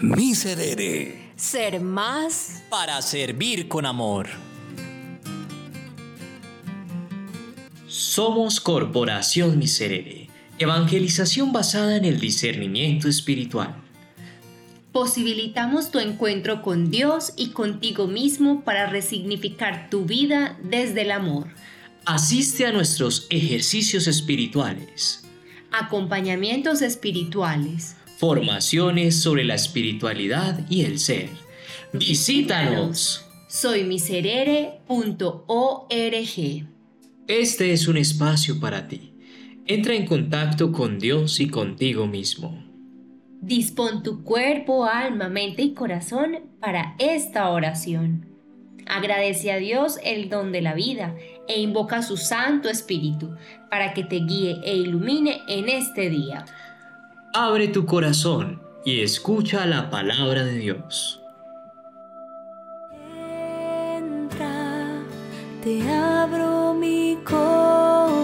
Miserere. Ser más para servir con amor. Somos Corporación Miserere, evangelización basada en el discernimiento espiritual. Posibilitamos tu encuentro con Dios y contigo mismo para resignificar tu vida desde el amor. Asiste a nuestros ejercicios espirituales, acompañamientos espirituales, formaciones sobre la espiritualidad y el ser. Visítanos. Soy miserere.org. Este es un espacio para ti. Entra en contacto con Dios y contigo mismo. Dispón tu cuerpo, alma, mente y corazón para esta oración. Agradece a Dios el don de la vida e invoca su Santo Espíritu para que te guíe e ilumine en este día. Abre tu corazón y escucha la palabra de Dios. Entra, te abro mi corazón.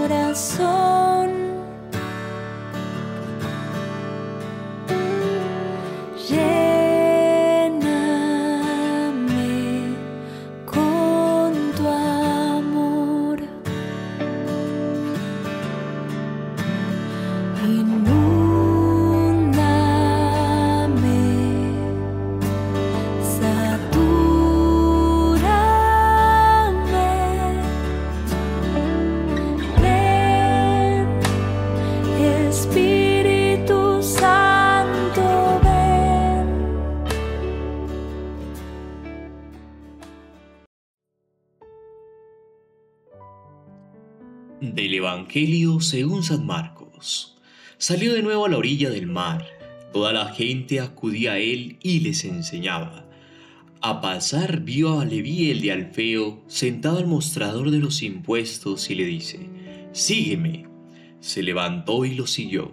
Del Evangelio según San Marcos. Salió de nuevo a la orilla del mar. Toda la gente acudía a él y les enseñaba. A pasar vio a Leví el de Alfeo sentado al mostrador de los impuestos y le dice, Sígueme. Se levantó y lo siguió.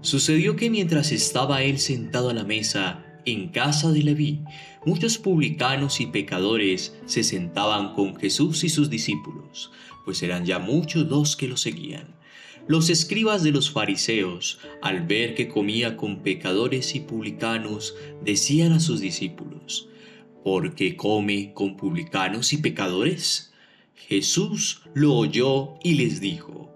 Sucedió que mientras estaba él sentado a la mesa en casa de Leví, muchos publicanos y pecadores se sentaban con Jesús y sus discípulos pues eran ya muchos los que lo seguían. Los escribas de los fariseos, al ver que comía con pecadores y publicanos, decían a sus discípulos, ¿por qué come con publicanos y pecadores? Jesús lo oyó y les dijo,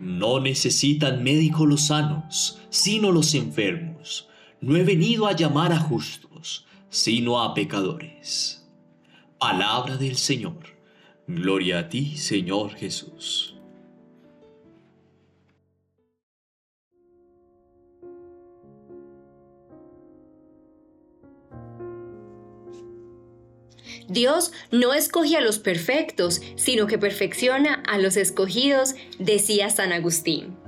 no necesitan médicos los sanos, sino los enfermos. No he venido a llamar a justos, sino a pecadores. Palabra del Señor. Gloria a ti, Señor Jesús. Dios no escoge a los perfectos, sino que perfecciona a los escogidos, decía San Agustín.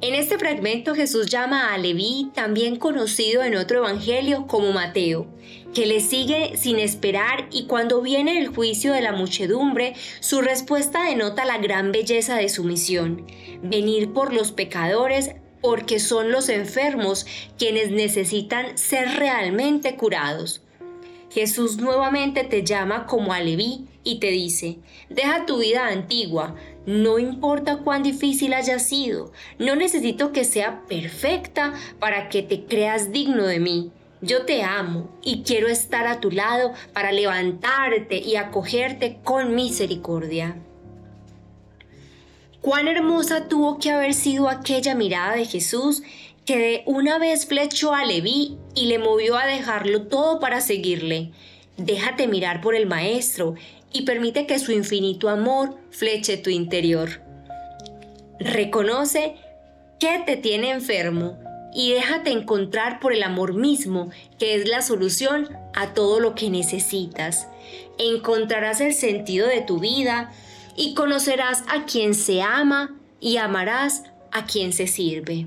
En este fragmento Jesús llama a Leví, también conocido en otro evangelio como Mateo, que le sigue sin esperar y cuando viene el juicio de la muchedumbre, su respuesta denota la gran belleza de su misión, venir por los pecadores porque son los enfermos quienes necesitan ser realmente curados. Jesús nuevamente te llama como a Leví y te dice, deja tu vida antigua, no importa cuán difícil haya sido, no necesito que sea perfecta para que te creas digno de mí. Yo te amo y quiero estar a tu lado para levantarte y acogerte con misericordia. Cuán hermosa tuvo que haber sido aquella mirada de Jesús que de una vez flechó a Leví y le movió a dejarlo todo para seguirle. Déjate mirar por el Maestro y permite que su infinito amor fleche tu interior. Reconoce que te tiene enfermo y déjate encontrar por el amor mismo, que es la solución a todo lo que necesitas. Encontrarás el sentido de tu vida y conocerás a quien se ama y amarás a quien se sirve.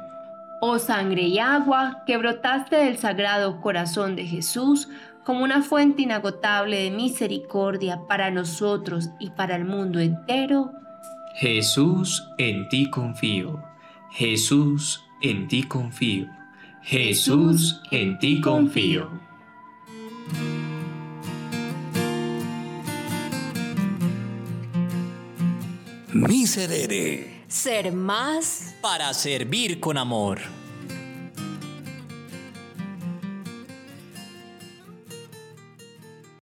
Oh sangre y agua que brotaste del sagrado corazón de Jesús como una fuente inagotable de misericordia para nosotros y para el mundo entero. Jesús, en ti confío. Jesús, en ti confío. Jesús, en ti confío. Miserere. Ser más Para servir con amor.